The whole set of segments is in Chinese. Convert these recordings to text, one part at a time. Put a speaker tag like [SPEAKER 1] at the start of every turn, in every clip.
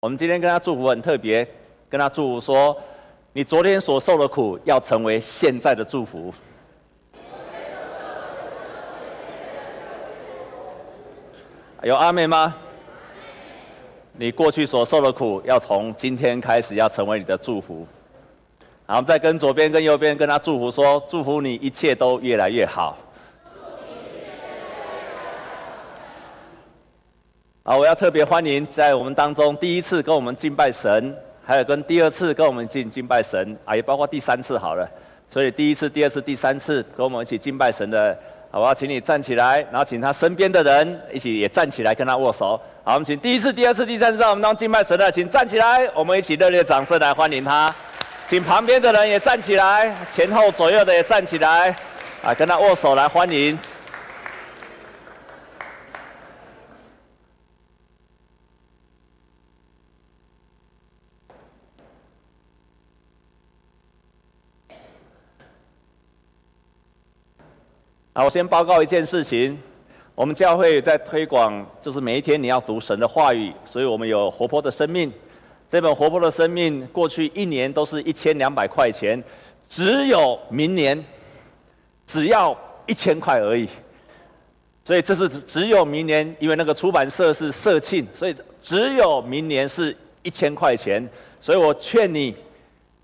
[SPEAKER 1] 我们今天跟他祝福很特别，跟他祝福说，你昨天所受的苦要成为现在的祝福。有阿妹吗？你过去所受的苦，要从今天开始要成为你的祝福。然后再跟左边跟右边跟他祝福说，祝福你一切都越来越好。好，我要特别欢迎在我们当中第一次跟我们敬拜神，还有跟第二次跟我们敬敬拜神啊，也包括第三次好了。所以第一次、第二次、第三次跟我们一起敬拜神的。好，我要请你站起来，然后请他身边的人一起也站起来跟他握手。好，我们请第一次、第二次、第三次在我们当敬拜神的，请站起来，我们一起热烈掌声来欢迎他。请旁边的人也站起来，前后左右的也站起来，啊，跟他握手来欢迎。好，我先报告一件事情。我们教会在推广，就是每一天你要读神的话语，所以我们有活泼的生命。这本活泼的生命，过去一年都是一千两百块钱，只有明年只要一千块而已。所以这是只有明年，因为那个出版社是社庆，所以只有明年是一千块钱。所以我劝你，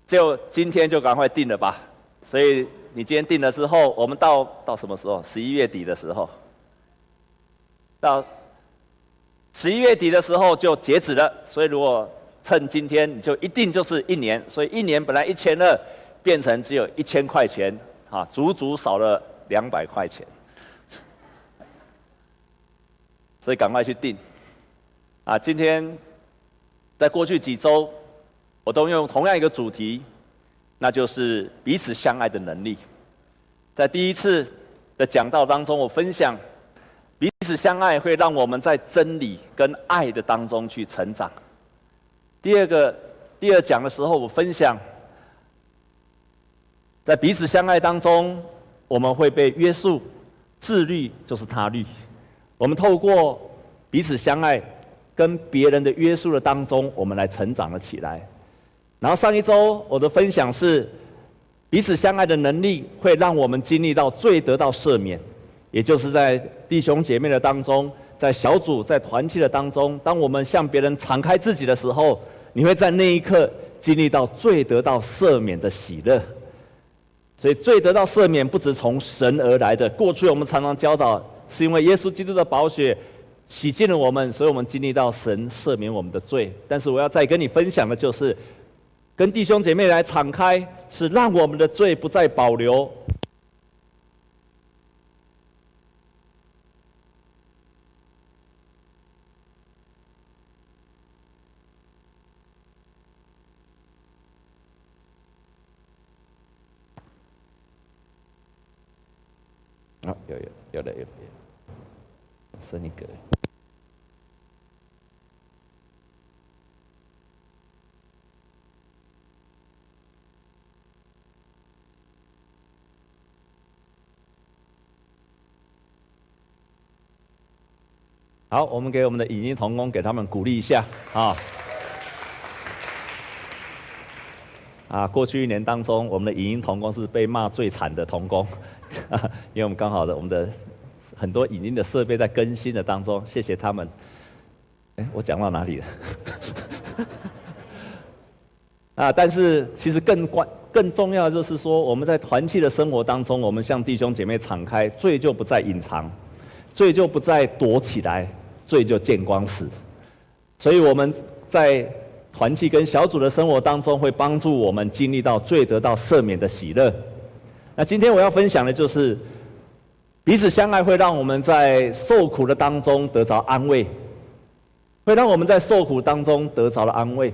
[SPEAKER 1] 就今天就赶快订了吧。所以。你今天订了之后，我们到到什么时候？十一月底的时候，到十一月底的时候就截止了。所以如果趁今天，你就一定就是一年。所以一年本来一千二，变成只有一千块钱，啊，足足少了两百块钱。所以赶快去订。啊，今天在过去几周，我都用同样一个主题。那就是彼此相爱的能力。在第一次的讲道当中，我分享彼此相爱会让我们在真理跟爱的当中去成长。第二个，第二讲的时候，我分享在彼此相爱当中，我们会被约束，自律就是他律。我们透过彼此相爱跟别人的约束的当中，我们来成长了起来。然后上一周我的分享是，彼此相爱的能力会让我们经历到罪得到赦免，也就是在弟兄姐妹的当中，在小组在团契的当中，当我们向别人敞开自己的时候，你会在那一刻经历到罪得到赦免的喜乐。所以罪得到赦免不只从神而来的，过去我们常常教导，是因为耶稣基督的宝血洗净了我们，所以我们经历到神赦免我们的罪。但是我要再跟你分享的就是。跟弟兄姐妹来敞开，是让我们的罪不再保留。好，有有有的有有，剩一个。好，我们给我们的影音同工，给他们鼓励一下啊！啊，过去一年当中，我们的影音同工是被骂最惨的同工，因为我们刚好的我们的很多影音的设备在更新的当中，谢谢他们。哎，我讲到哪里了？啊，但是其实更关更重要的就是说，我们在团契的生活当中，我们向弟兄姐妹敞开，罪就不再隐藏。罪就不再躲起来，罪就见光死。所以我们在团契跟小组的生活当中，会帮助我们经历到罪得到赦免的喜乐。那今天我要分享的就是，彼此相爱会让我们在受苦的当中得着安慰，会让我们在受苦当中得着了安慰。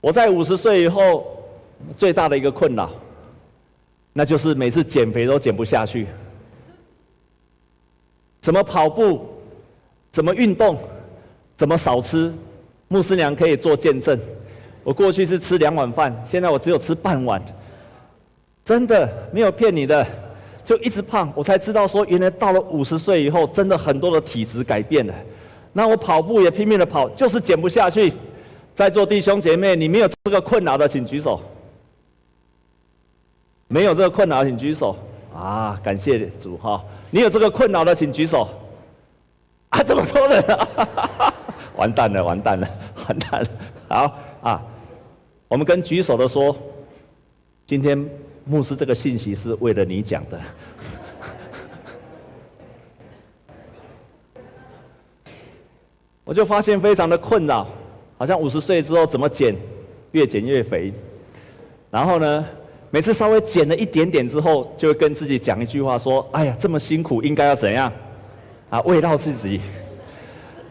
[SPEAKER 1] 我在五十岁以后最大的一个困扰，那就是每次减肥都减不下去。怎么跑步，怎么运动，怎么少吃，牧师娘可以做见证。我过去是吃两碗饭，现在我只有吃半碗。真的没有骗你的，就一直胖。我才知道说，原来到了五十岁以后，真的很多的体质改变了。那我跑步也拼命的跑，就是减不下去。在座弟兄姐妹，你没有这个困扰的，请举手。没有这个困扰，请举手。啊，感谢主哈！你有这个困扰的，请举手。啊，这么多人啊！完蛋了，完蛋了，完蛋了！好啊，我们跟举手的说，今天牧师这个信息是为了你讲的。我就发现非常的困扰，好像五十岁之后怎么减，越减越肥。然后呢，每次稍微减了一点点之后，就会跟自己讲一句话说：“哎呀，这么辛苦，应该要怎样？啊，慰劳自己。”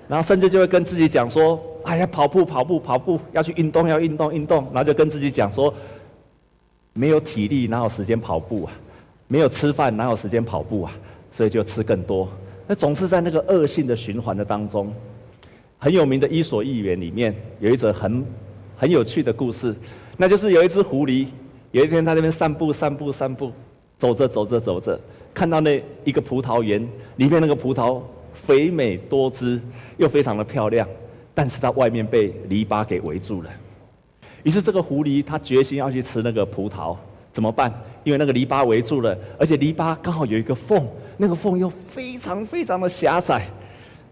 [SPEAKER 1] 然后甚至就会跟自己讲说：“哎呀，跑步跑步跑步，要去运动要运动运动。”然后就跟自己讲说：“没有体力哪有时间跑步啊？没有吃饭哪有时间跑步啊？所以就吃更多。那总是在那个恶性的循环的当中。很有名的《伊索寓言》里面有一则很很有趣的故事，那就是有一只狐狸，有一天在那边散步散步散步，走着走着走着，看到那一个葡萄园里面那个葡萄。肥美多汁，又非常的漂亮，但是它外面被篱笆给围住了。于是这个狐狸它决心要去吃那个葡萄，怎么办？因为那个篱笆围住了，而且篱笆刚好有一个缝，那个缝又非常非常的狭窄。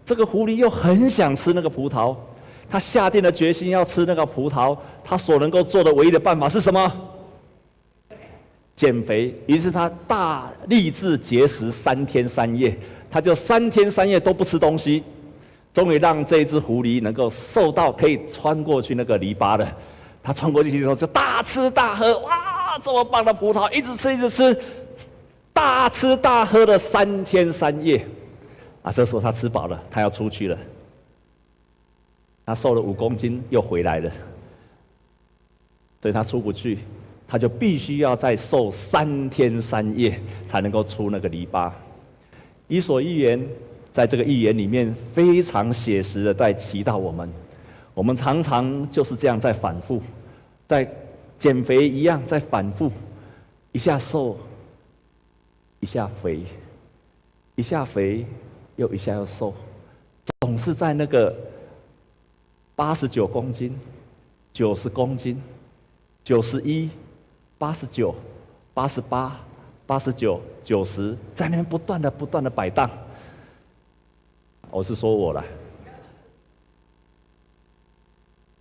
[SPEAKER 1] 这个狐狸又很想吃那个葡萄，它下定了决心要吃那个葡萄。它所能够做的唯一的办法是什么？减肥。于是他大立志节食三天三夜。他就三天三夜都不吃东西，终于让这只狐狸能够瘦到可以穿过去那个篱笆了。他穿过去之后就大吃大喝，哇，这么棒的葡萄，一直吃一直吃，大吃大喝了三天三夜。啊，这时候他吃饱了，他要出去了。他瘦了五公斤又回来了，所以他出不去，他就必须要再瘦三天三夜才能够出那个篱笆。伊索寓言在这个寓言里面非常写实的在提到我们，我们常常就是这样在反复，在减肥一样在反复，一下瘦，一下肥，一下肥又一下又瘦，总是在那个八十九公斤、九十公斤、九十一、八十九、八十八。八十九、九十，在那边不断的、不断的摆荡。我是说我了。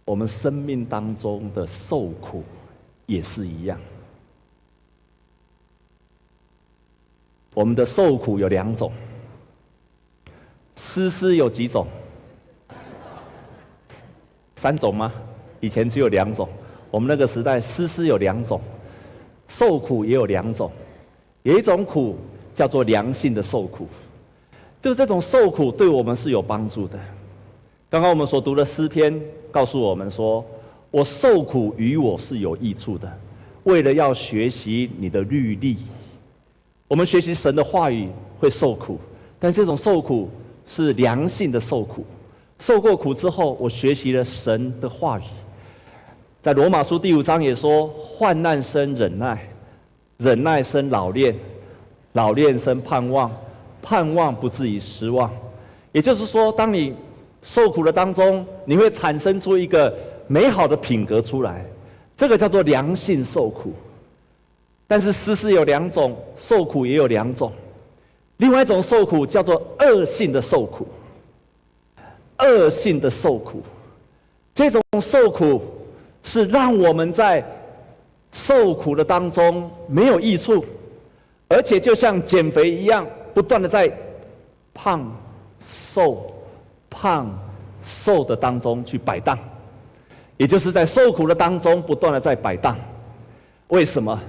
[SPEAKER 1] 我们生命当中的受苦也是一样。我们的受苦有两种。思思有几种？三种吗？以前只有两种。我们那个时代，思思有两种，受苦也有两种。有一种苦叫做良性的受苦，就这种受苦对我们是有帮助的。刚刚我们所读的诗篇告诉我们说：“我受苦于我是有益处的，为了要学习你的律例。”我们学习神的话语会受苦，但这种受苦是良性的受苦。受过苦之后，我学习了神的话语。在罗马书第五章也说：“患难生忍耐。”忍耐生老练，老练生盼望，盼望不至于失望。也就是说，当你受苦的当中，你会产生出一个美好的品格出来，这个叫做良性受苦。但是，事实有两种，受苦也有两种。另外一种受苦叫做恶性的受苦，恶性的受苦，这种受苦是让我们在。受苦的当中没有益处，而且就像减肥一样，不断的在胖、瘦、胖、瘦的当中去摆荡，也就是在受苦的当中不断的在摆荡。为什么？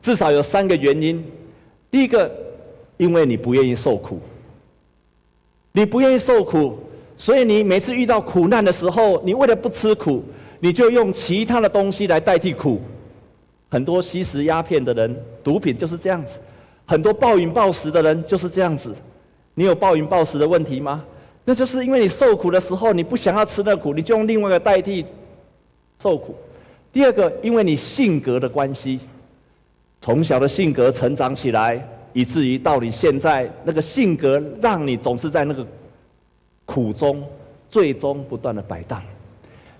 [SPEAKER 1] 至少有三个原因。第一个，因为你不愿意受苦，你不愿意受苦，所以你每次遇到苦难的时候，你为了不吃苦，你就用其他的东西来代替苦。很多吸食鸦片的人，毒品就是这样子；很多暴饮暴食的人就是这样子。你有暴饮暴食的问题吗？那就是因为你受苦的时候，你不想要吃那苦，你就用另外一个代替受苦。第二个，因为你性格的关系，从小的性格成长起来，以至于到你现在那个性格，让你总是在那个苦中，最终不断的摆荡。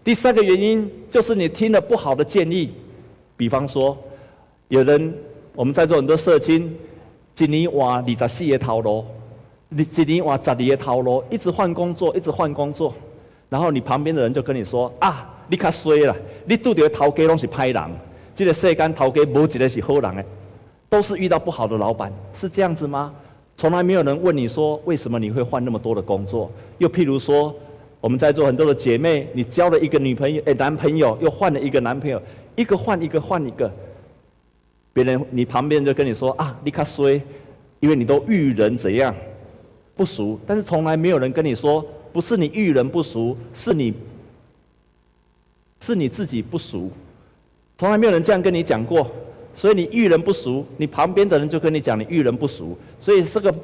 [SPEAKER 1] 第三个原因就是你听了不好的建议，比方说，有人我们在座很多社青，一年换二十四个头路，你一年换十二个头路，一直换工作，一直换工作，然后你旁边的人就跟你说啊，你卡衰了，你拄到头家拢是歹人，这个世间头家无一个是好人诶。都是遇到不好的老板，是这样子吗？从来没有人问你说，为什么你会换那么多的工作？又譬如说，我们在座很多的姐妹，你交了一个女朋友，诶，男朋友又换了一个男朋友，一个换一个换一个，别人你旁边就跟你说啊，你卡衰，因为你都遇人怎样不熟，但是从来没有人跟你说，不是你遇人不熟，是你是你自己不熟，从来没有人这样跟你讲过。所以你遇人不熟，你旁边的人就跟你讲你遇人不熟，所以这个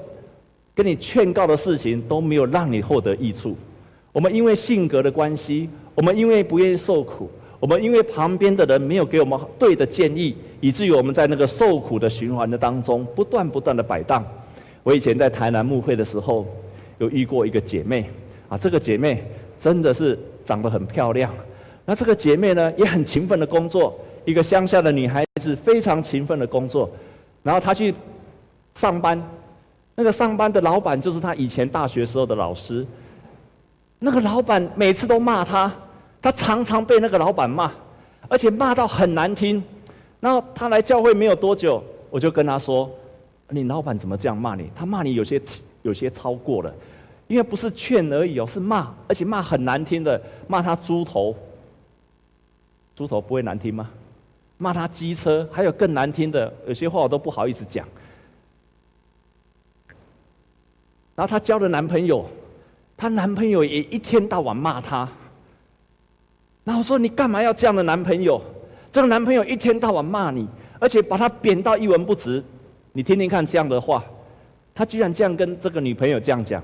[SPEAKER 1] 跟你劝告的事情都没有让你获得益处。我们因为性格的关系，我们因为不愿意受苦，我们因为旁边的人没有给我们对的建议，以至于我们在那个受苦的循环的当中不断不断的摆荡。我以前在台南牧会的时候，有遇过一个姐妹啊，这个姐妹真的是长得很漂亮，那这个姐妹呢也很勤奋的工作。一个乡下的女孩子非常勤奋的工作，然后她去上班，那个上班的老板就是她以前大学时候的老师。那个老板每次都骂他，他常常被那个老板骂，而且骂到很难听。然后他来教会没有多久，我就跟他说：“你老板怎么这样骂你？他骂你有些有些超过了，因为不是劝而已哦，是骂，而且骂很难听的，骂他猪头。猪头不会难听吗？”骂他机车，还有更难听的，有些话我都不好意思讲。然后她交了男朋友，她男朋友也一天到晚骂她。然后说：“你干嘛要这样的男朋友？这个男朋友一天到晚骂你，而且把他贬到一文不值。你听听看这样的话，他居然这样跟这个女朋友这样讲。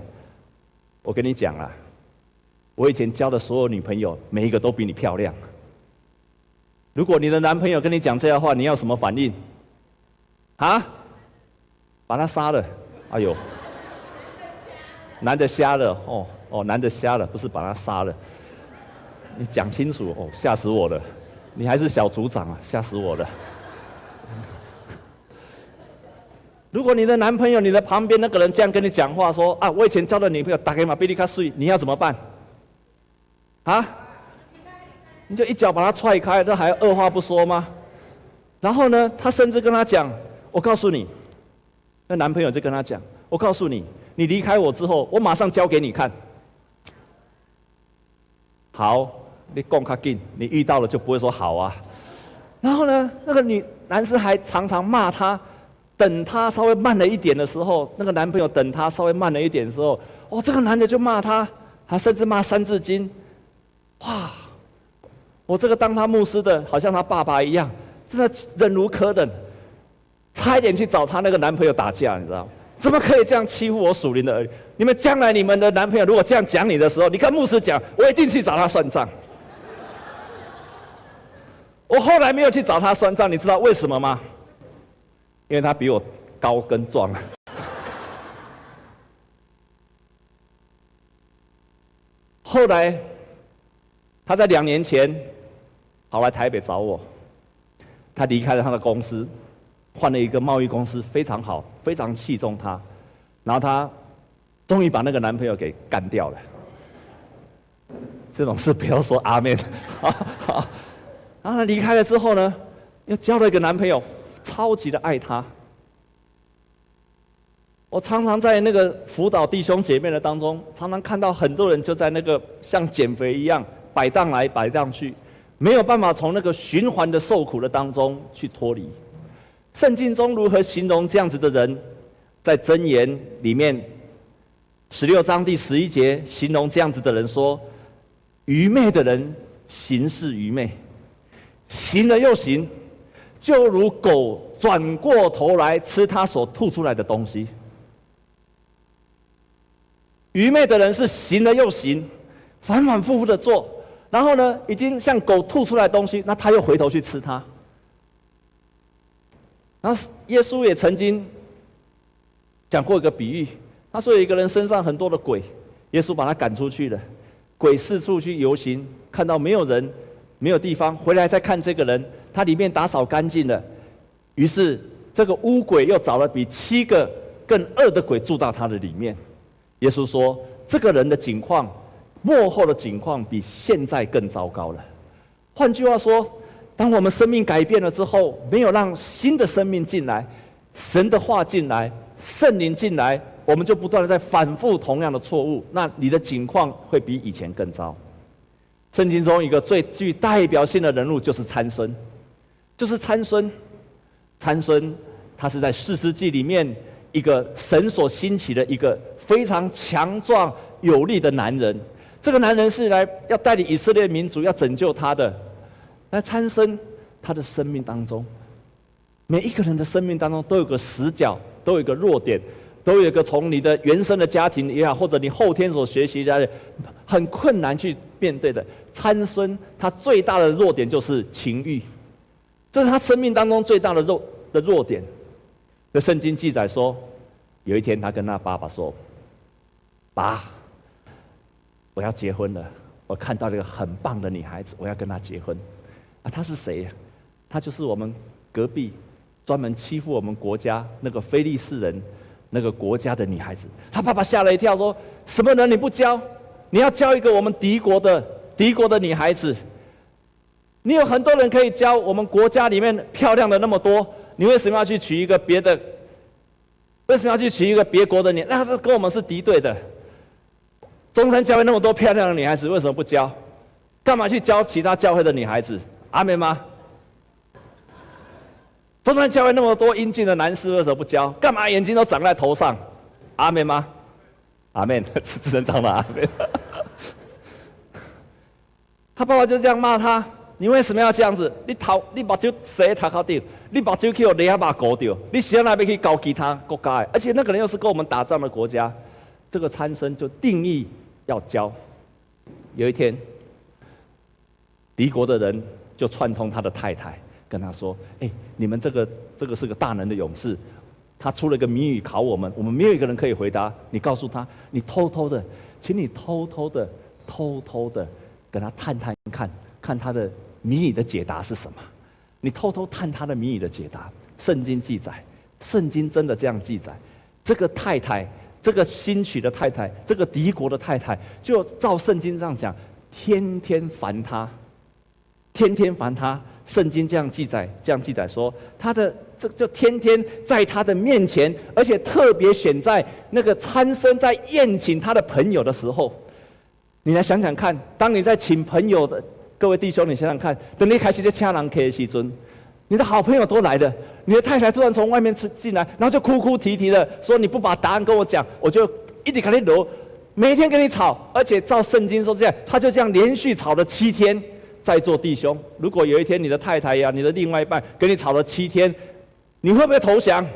[SPEAKER 1] 我跟你讲啊，我以前交的所有女朋友，每一个都比你漂亮。”如果你的男朋友跟你讲这样的话，你要什么反应？啊？把他杀了？哎呦！男的瞎了哦哦，男的瞎了，不是把他杀了。你讲清楚哦，吓死我了！你还是小组长啊，吓死我了。如果你的男朋友、你的旁边那个人这样跟你讲话，说啊，我以前交的女朋友打给马比利卡睡，你要怎么办？啊？你就一脚把他踹开，这还二话不说吗？然后呢，他甚至跟他讲：“我告诉你，那男朋友就跟他讲，我告诉你，你离开我之后，我马上交给你看。好，你讲卡进，你遇到了就不会说好啊。然后呢，那个女男生还常常骂他，等他稍微慢了一点的时候，那个男朋友等他稍微慢了一点的时候，哦，这个男的就骂他，还甚至骂三字经，哇！我这个当他牧师的，好像他爸爸一样，真的忍无可忍，差一点去找他那个男朋友打架，你知道吗？怎么可以这样欺负我属灵的儿女？你们将来你们的男朋友如果这样讲你的时候，你跟牧师讲，我一定去找他算账。我后来没有去找他算账，你知道为什么吗？因为他比我高跟壮。后来他在两年前。跑来台北找我，他离开了他的公司，换了一个贸易公司，非常好，非常器重他。然后他终于把那个男朋友给干掉了。这种事不要说阿们。好，好。然后他离开了之后呢，又交了一个男朋友，超级的爱他。我常常在那个辅导弟兄姐妹的当中，常常看到很多人就在那个像减肥一样摆荡来摆荡去。没有办法从那个循环的受苦的当中去脱离。圣经中如何形容这样子的人？在箴言里面十六章第十一节形容这样子的人说：愚昧的人行事愚昧，行了又行，就如狗转过头来吃他所吐出来的东西。愚昧的人是行了又行，反反复复的做。然后呢，已经像狗吐出来东西，那他又回头去吃它。然后耶稣也曾经讲过一个比喻，他说有一个人身上很多的鬼，耶稣把他赶出去了。鬼四处去游行，看到没有人，没有地方，回来再看这个人，他里面打扫干净了。于是这个污鬼又找了比七个更恶的鬼住到他的里面。耶稣说：“这个人的境况，末后的境况比现在更糟糕了。”换句话说，当我们生命改变了之后，没有让新的生命进来，神的话进来，圣灵进来。我们就不断的在反复同样的错误，那你的境况会比以前更糟。圣经中一个最具代表性的人物就是参孙，就是参孙。参孙他是在四世纪里面一个神所兴起的一个非常强壮有力的男人。这个男人是来要带领以色列民族，要拯救他的。那参孙他的生命当中，每一个人的生命当中都有个死角，都有个弱点。都有个从你的原生的家庭也好，或者你后天所学习的，很困难去面对的。参孙他最大的弱点就是情欲，这是他生命当中最大的弱的弱点。这圣经记载说，有一天他跟他爸爸说：“爸，我要结婚了，我看到了一个很棒的女孩子，我要跟她结婚。”啊，她是谁呀？她就是我们隔壁专门欺负我们国家那个非利士人。那个国家的女孩子，他爸爸吓了一跳，说：“什么人你不教？你要教一个我们敌国的敌国的女孩子？你有很多人可以教，我们国家里面漂亮的那么多，你为什么要去娶一个别的？为什么要去娶一个别国的女？那是跟我们是敌对的。中山教会那么多漂亮的女孩子，为什么不教？干嘛去教其他教会的女孩子？阿门吗？”中山教会那么多英俊的男士，为什么不交？干嘛眼睛都长在头上？阿门吗？阿妹，只能长了阿门。他爸爸就这样骂他：“你为什么要这样子？你头你把酒塞他头顶，你把酒给我勒下把搞掉，你现在边可以搞其他国家？而且那个人又是跟我们打仗的国家，这个参生就定义要交。有一天，敌国的人就串通他的太太。”跟他说：“哎，你们这个这个是个大能的勇士，他出了个谜语考我们，我们没有一个人可以回答。你告诉他，你偷偷的，请你偷偷的、偷偷的跟他探探看，看他的谜语的解答是什么。你偷偷探他的谜语的解答。圣经记载，圣经真的这样记载。这个太太，这个新娶的太太，这个敌国的太太，就照圣经这样讲，天天烦他，天天烦他。”圣经这样记载，这样记载说，他的这就天天在他的面前，而且特别选在那个参孙在宴请他的朋友的时候，你来想想看，当你在请朋友的各位弟兄，你想想看，等你开始就掐人 K 的时，你的好朋友都来了，你的太太突然从外面出进来，然后就哭哭啼啼的说：“你不把答案跟我讲，我就一直跟你揉，每天跟你吵，而且照圣经说这样，他就这样连续吵了七天。”在座弟兄，如果有一天你的太太呀、你的另外一半跟你吵了七天，你会不会投降？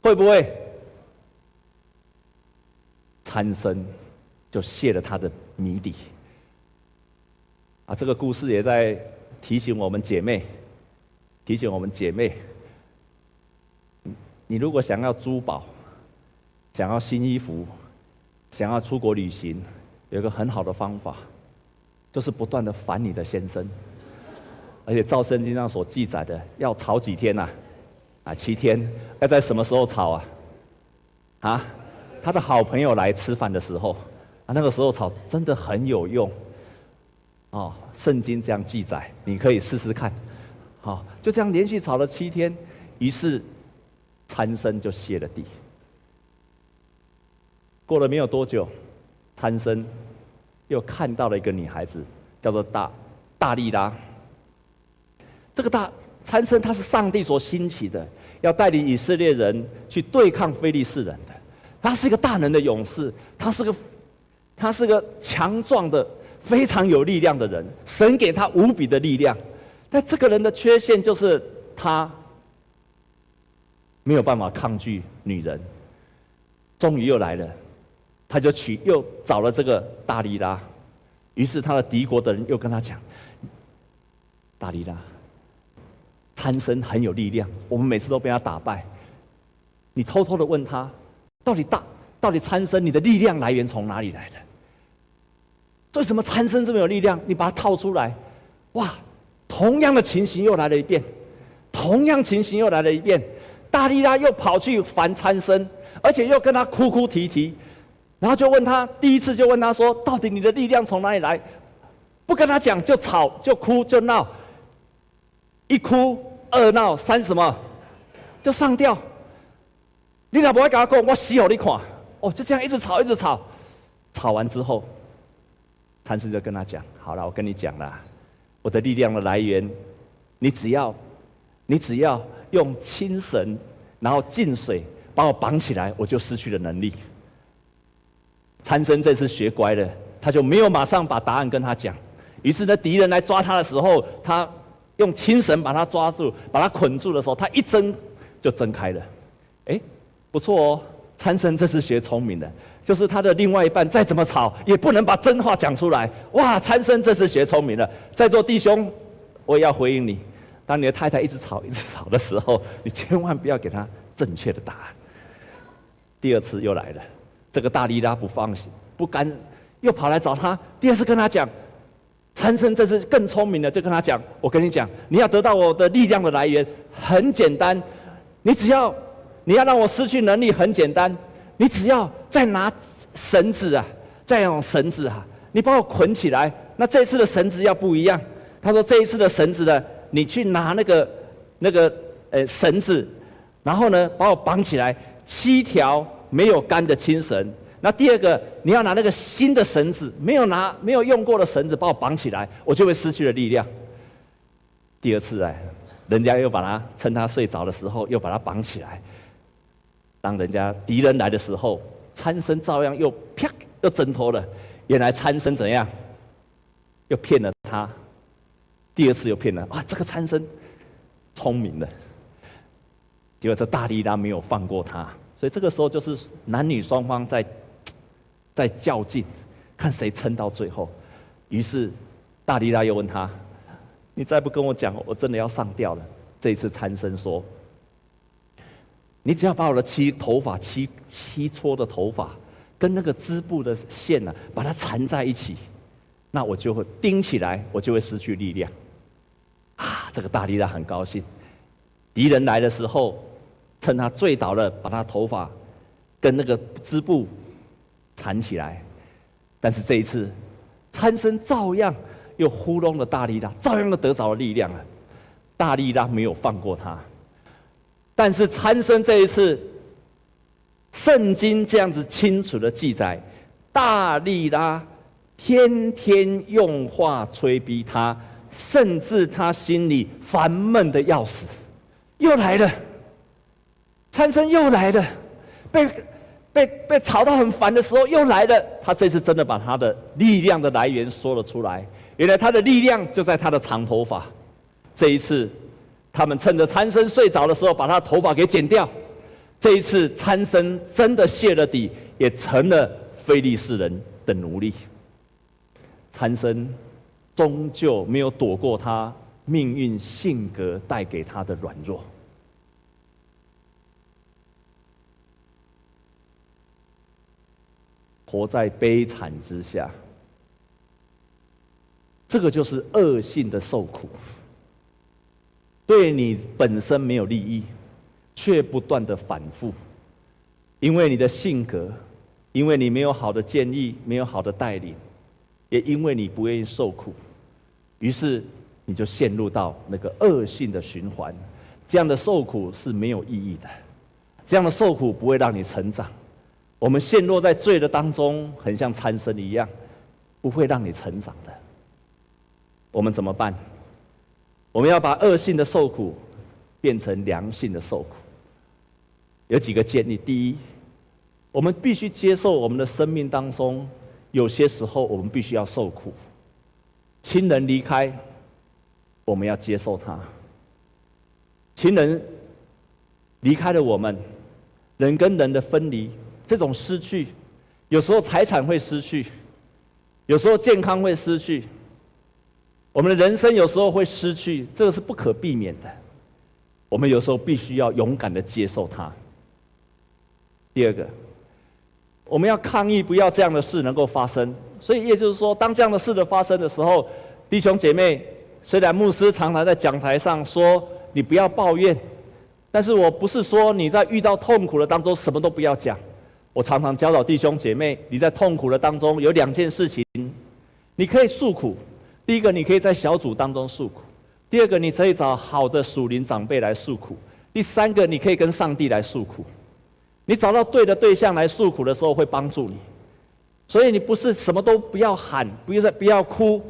[SPEAKER 1] 会不会？参生就泄了他的谜底。啊，这个故事也在提醒我们姐妹，提醒我们姐妹，你如果想要珠宝，想要新衣服，想要出国旅行，有一个很好的方法。就是不断的烦你的先生，而且照圣经上所记载的，要吵几天呐？啊，七天。要在什么时候吵啊？啊，他的好朋友来吃饭的时候，啊，那个时候吵真的很有用。哦，圣经这样记载，你可以试试看。好，就这样连续吵了七天，于是参生就泄了底。过了没有多久，参生。又看到了一个女孩子，叫做大大利拉。这个大参生，他是上帝所兴起的，要带领以色列人去对抗非利士人的。他是一个大能的勇士，他是个他是个强壮的、非常有力量的人。神给他无比的力量，但这个人的缺陷就是他没有办法抗拒女人。终于又来了。他就娶又找了这个大利拉，于是他的敌国的人又跟他讲：“大利拉，参孙很有力量，我们每次都被他打败。你偷偷的问他，到底大到底参生你的力量来源从哪里来的？为什么参生这么有力量？你把它套出来，哇！同样的情形又来了一遍，同样情形又来了一遍。大利拉又跑去烦参生，而且又跟他哭哭啼啼，然后就问他，第一次就问他说：“到底你的力量从哪里来？”不跟他讲，就吵，就哭，就闹。一哭二闹三什么，就上吊。你老婆还跟他讲，我死给你看。哦，就这样一直吵，一直吵。吵完之后，禅师就跟他讲：“好了，我跟你讲了。”我的力量的来源，你只要，你只要用轻绳，然后浸水把我绑起来，我就失去了能力。参生这次学乖了，他就没有马上把答案跟他讲。于是呢，敌人来抓他的时候，他用轻绳把他抓住，把他捆住的时候，他一挣就挣开了。哎，不错哦，参生这次学聪明了。就是他的另外一半再怎么吵，也不能把真话讲出来。哇，参生这次学聪明了。在座弟兄，我也要回应你：当你的太太一直吵、一直吵的时候，你千万不要给她正确的答案。第二次又来了，这个大利拉不放心、不甘，又跑来找他。第二次跟他讲，参生这次更聪明了，就跟他讲：我跟你讲，你要得到我的力量的来源，很简单，你只要你要让我失去能力，很简单。你只要再拿绳子啊，再用绳子啊，你把我捆起来。那这次的绳子要不一样。他说这一次的绳子呢，你去拿那个那个呃绳子，然后呢把我绑起来，七条没有干的青绳。那第二个，你要拿那个新的绳子，没有拿没有用过的绳子把我绑起来，我就会失去了力量。第二次哎，人家又把他趁他睡着的时候又把他绑起来。当人家敌人来的时候，参生照样又啪又挣脱了。原来参生怎样？又骗了他。第二次又骗了，哇！这个参生聪明了。结果这大力拉没有放过他，所以这个时候就是男女双方在 在较劲，看谁撑到最后。于是大利拉又问他：“你再不跟我讲，我真的要上吊了。”这一次参生说。你只要把我的七头发七七撮的头发，跟那个织布的线呢、啊，把它缠在一起，那我就会钉起来，我就会失去力量。啊，这个大利拉很高兴。敌人来的时候，趁他醉倒了，把他头发跟那个织布缠起来。但是这一次，参生照样又糊弄了大力拉，照样的得着了力量啊！大力拉没有放过他。但是参生这一次，圣经这样子清楚的记载，大力拉天天用话催逼他，甚至他心里烦闷的要死，又来了，参生又来了，被被被吵到很烦的时候又来了，他这次真的把他的力量的来源说了出来，原来他的力量就在他的长头发，这一次。他们趁着参生睡着的时候，把他头发给剪掉。这一次，参生真的泄了底，也成了非利士人的奴隶。参生终究没有躲过他命运性格带给他的软弱，活在悲惨之下。这个就是恶性的受苦。对你本身没有利益，却不断的反复，因为你的性格，因为你没有好的建议，没有好的带领，也因为你不愿意受苦，于是你就陷入到那个恶性的循环。这样的受苦是没有意义的，这样的受苦不会让你成长。我们陷落在罪的当中，很像参生一样，不会让你成长的。我们怎么办？我们要把恶性的受苦变成良性的受苦，有几个建议：第一，我们必须接受我们的生命当中有些时候我们必须要受苦，亲人离开，我们要接受他；亲人离开了我们，人跟人的分离，这种失去，有时候财产会失去，有时候健康会失去。我们的人生有时候会失去，这个是不可避免的。我们有时候必须要勇敢的接受它。第二个，我们要抗议，不要这样的事能够发生。所以，也就是说，当这样的事的发生的时候，弟兄姐妹，虽然牧师常常在讲台上说你不要抱怨，但是我不是说你在遇到痛苦的当中什么都不要讲。我常常教导弟兄姐妹，你在痛苦的当中有两件事情，你可以诉苦。第一个，你可以在小组当中诉苦；第二个，你可以找好的属灵长辈来诉苦；第三个，你可以跟上帝来诉苦。你找到对的对象来诉苦的时候，会帮助你。所以你不是什么都不要喊，不要不要哭，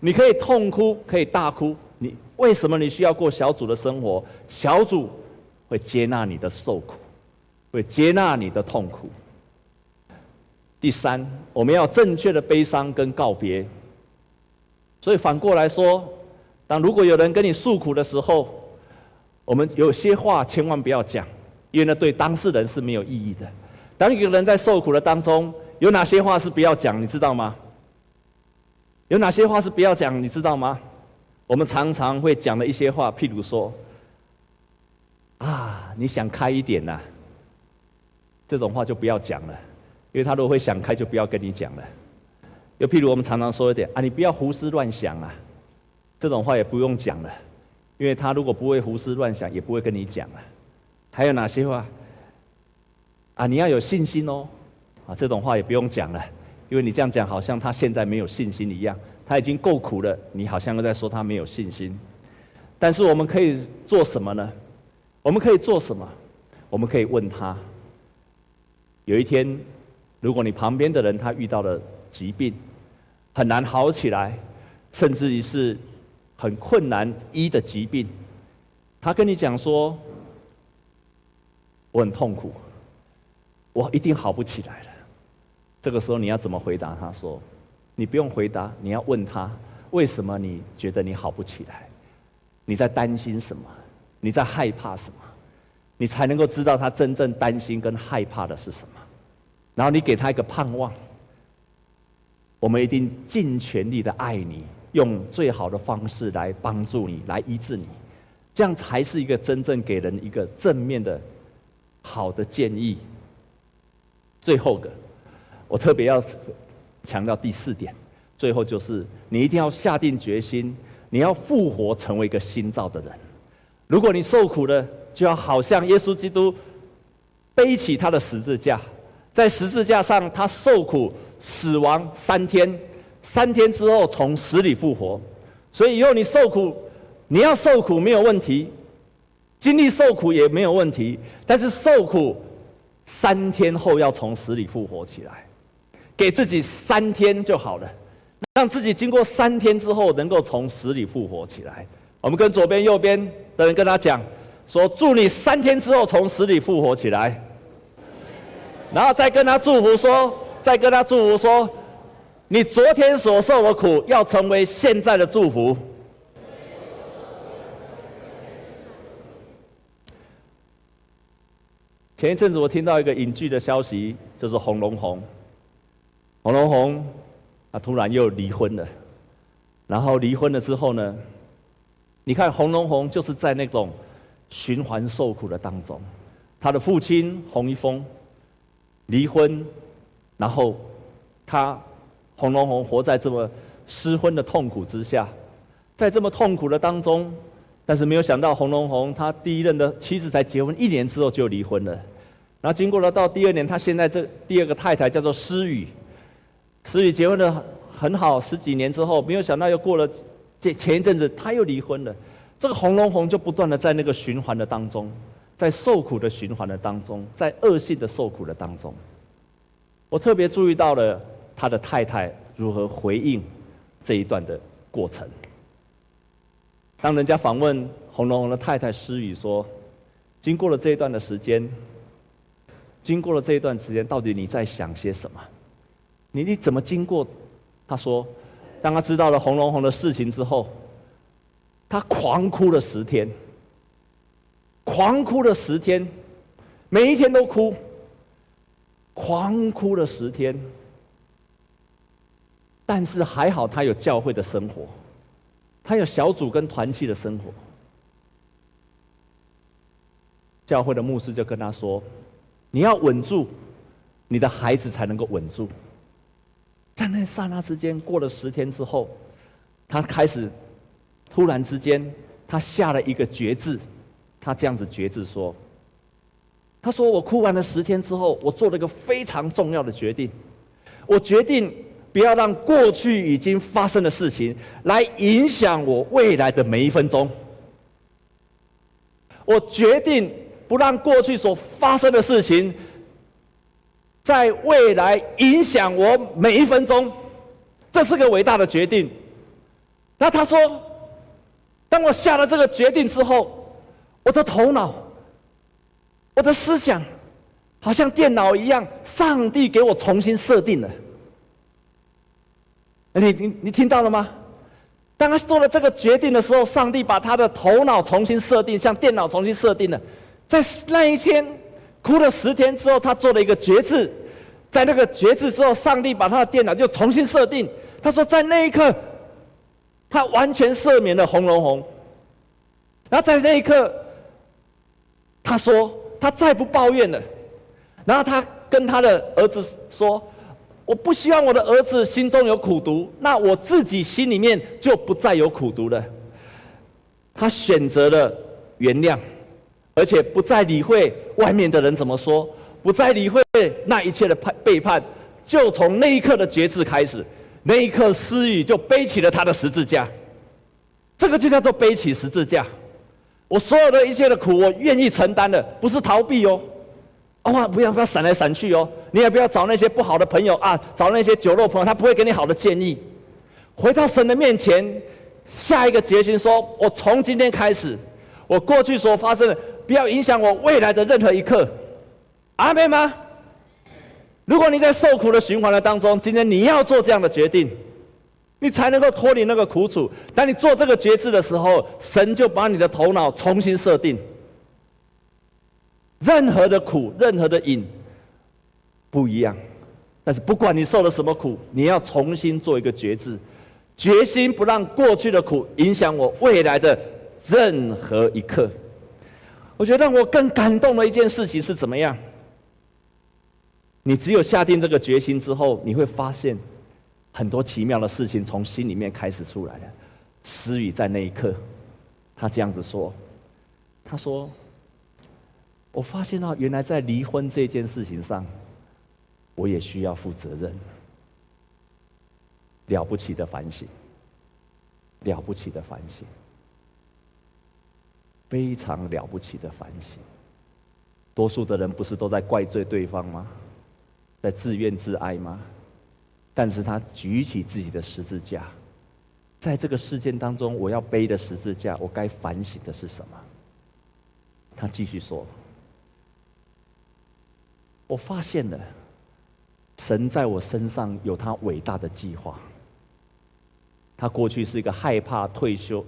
[SPEAKER 1] 你可以痛哭，可以大哭。你为什么你需要过小组的生活？小组会接纳你的受苦，会接纳你的痛苦。第三，我们要正确的悲伤跟告别。所以反过来说，当如果有人跟你诉苦的时候，我们有些话千万不要讲，因为那对当事人是没有意义的。当一个人在受苦的当中，有哪些话是不要讲？你知道吗？有哪些话是不要讲？你知道吗？我们常常会讲的一些话，譬如说：“啊，你想开一点呐。”这种话就不要讲了，因为他如果会想开，就不要跟你讲了。又譬如我们常常说一点：“啊，你不要胡思乱想啊。”这种话也不用讲了，因为他如果不会胡思乱想，也不会跟你讲了。还有哪些话？啊，你要有信心哦。啊，这种话也不用讲了，因为你这样讲，好像他现在没有信心一样。他已经够苦了，你好像又在说他没有信心。但是我们可以做什么呢？我们可以做什么？我们可以问他：有一天，如果你旁边的人他遇到了疾病，很难好起来，甚至于是很困难医的疾病，他跟你讲说：“我很痛苦，我一定好不起来了。”这个时候你要怎么回答他说？你不用回答，你要问他为什么你觉得你好不起来？你在担心什么？你在害怕什么？你才能够知道他真正担心跟害怕的是什么。然后你给他一个盼望。我们一定尽全力的爱你，用最好的方式来帮助你，来医治你，这样才是一个真正给人一个正面的好的建议。最后的。我特别要强调第四点，最后就是你一定要下定决心，你要复活成为一个新造的人。如果你受苦了，就要好像耶稣基督背起他的十字架，在十字架上他受苦死亡三天，三天之后从死里复活。所以以后你受苦，你要受苦没有问题，经历受苦也没有问题，但是受苦三天后要从死里复活起来。给自己三天就好了，让自己经过三天之后能够从死里复活起来。我们跟左边、右边的人跟他讲说：“祝你三天之后从死里复活起来。”然后再跟他祝福说：“再跟他祝福说，你昨天所受的苦要成为现在的祝福。”前一阵子我听到一个隐居的消息，就是《红龙红》。洪龙红，他突然又离婚了，然后离婚了之后呢？你看洪龙红就是在那种循环受苦的当中，他的父亲洪一峰离婚，然后他洪龙红活在这么失婚的痛苦之下，在这么痛苦的当中，但是没有想到洪龙红他第一任的妻子才结婚一年之后就离婚了，然后经过了到第二年，他现在这第二个太太叫做施雨。所以结婚的很好，十几年之后，没有想到又过了这前一阵子，他又离婚了。这个红龙红就不断的在那个循环的当中，在受苦的循环的当中，在恶性的受苦的当中。我特别注意到了他的太太如何回应这一段的过程。当人家访问红龙红的太太施雨说：“经过了这一段的时间，经过了这一段时间，到底你在想些什么？”你你怎么经过？他说，当他知道了红龙红的事情之后，他狂哭了十天，狂哭了十天，每一天都哭，狂哭了十天。但是还好，他有教会的生活，他有小组跟团契的生活。教会的牧师就跟他说：“你要稳住。”你的孩子才能够稳住。在那刹那之间，过了十天之后，他开始突然之间，他下了一个决志，他这样子决志说：“他说我哭完了十天之后，我做了一个非常重要的决定，我决定不要让过去已经发生的事情来影响我未来的每一分钟。我决定不让过去所发生的事情。”在未来影响我每一分钟，这是个伟大的决定。那他说，当我下了这个决定之后，我的头脑、我的思想，好像电脑一样，上帝给我重新设定了。你你你听到了吗？当他做了这个决定的时候，上帝把他的头脑重新设定，像电脑重新设定了。在那一天。哭了十天之后，他做了一个决志，在那个决志之后，上帝把他的电脑就重新设定。他说，在那一刻，他完全赦免了洪荣宏。然后在那一刻，他说他再不抱怨了。然后他跟他的儿子说：“我不希望我的儿子心中有苦毒，那我自己心里面就不再有苦毒了。”他选择了原谅。而且不再理会外面的人怎么说，不再理会那一切的叛背叛，就从那一刻的决志开始，那一刻思雨就背起了他的十字架，这个就叫做背起十字架。我所有的一切的苦，我愿意承担的，不是逃避哦。哦，不要不要闪来闪去哦，你也不要找那些不好的朋友啊，找那些酒肉朋友，他不会给你好的建议。回到神的面前，下一个决心说：我从今天开始，我过去所发生的。不要影响我未来的任何一刻，阿妹吗？如果你在受苦的循环的当中，今天你要做这样的决定，你才能够脱离那个苦楚。当你做这个决志的时候，神就把你的头脑重新设定。任何的苦，任何的瘾，不一样。但是不管你受了什么苦，你要重新做一个决志，决心不让过去的苦影响我未来的任何一刻。我觉得让我更感动的一件事情是怎么样？你只有下定这个决心之后，你会发现很多奇妙的事情从心里面开始出来了。思雨在那一刻，他这样子说：“他说，我发现到原来在离婚这件事情上，我也需要负责任。了不起的反省，了不起的反省。”非常了不起的反省。多数的人不是都在怪罪对方吗？在自怨自艾吗？但是他举起自己的十字架，在这个事件当中，我要背的十字架，我该反省的是什么？他继续说：“我发现了，神在我身上有他伟大的计划。他过去是一个害怕退休、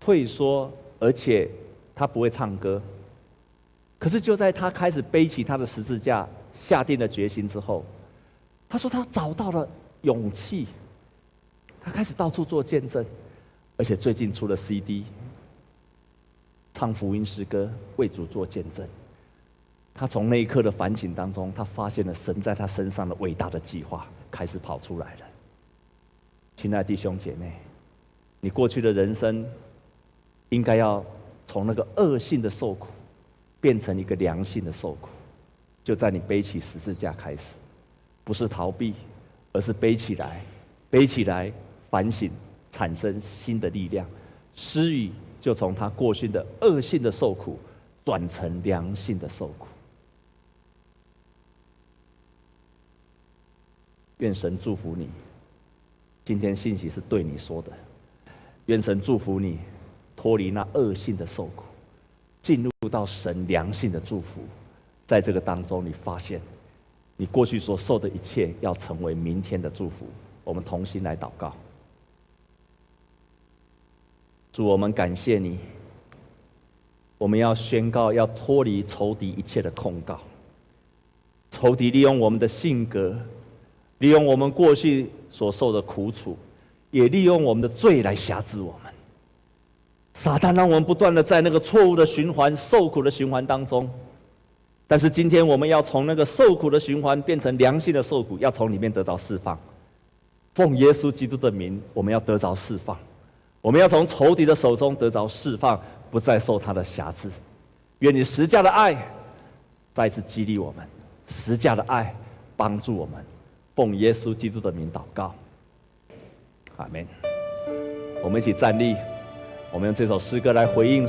[SPEAKER 1] 退缩。”而且他不会唱歌，可是就在他开始背起他的十字架，下定了决心之后，他说他找到了勇气，他开始到处做见证，而且最近出了 CD，唱福音诗歌，为主做见证。他从那一刻的反省当中，他发现了神在他身上的伟大的计划开始跑出来了。亲爱的弟兄姐妹，你过去的人生。应该要从那个恶性的受苦，变成一个良性的受苦，就在你背起十字架开始，不是逃避，而是背起来，背起来反省，产生新的力量。思雨就从他过去的恶性的受苦，转成良性的受苦。愿神祝福你，今天信息是对你说的。愿神祝福你。脱离那恶性的受苦，进入到神良性的祝福，在这个当中，你发现你过去所受的一切要成为明天的祝福。我们同心来祷告，主，我们感谢你。我们要宣告，要脱离仇敌一切的控告。仇敌利用我们的性格，利用我们过去所受的苦楚，也利用我们的罪来辖制我们。撒旦让我们不断的在那个错误的循环、受苦的循环当中，但是今天我们要从那个受苦的循环变成良性的受苦，要从里面得到释放。奉耶稣基督的名，我们要得着释放。我们要从仇敌的手中得着释放，不再受他的辖制。愿你十架的爱再次激励我们，十架的爱帮助我们。奉耶稣基督的名祷告，阿门。我们一起站立，我们用这首诗歌来回应。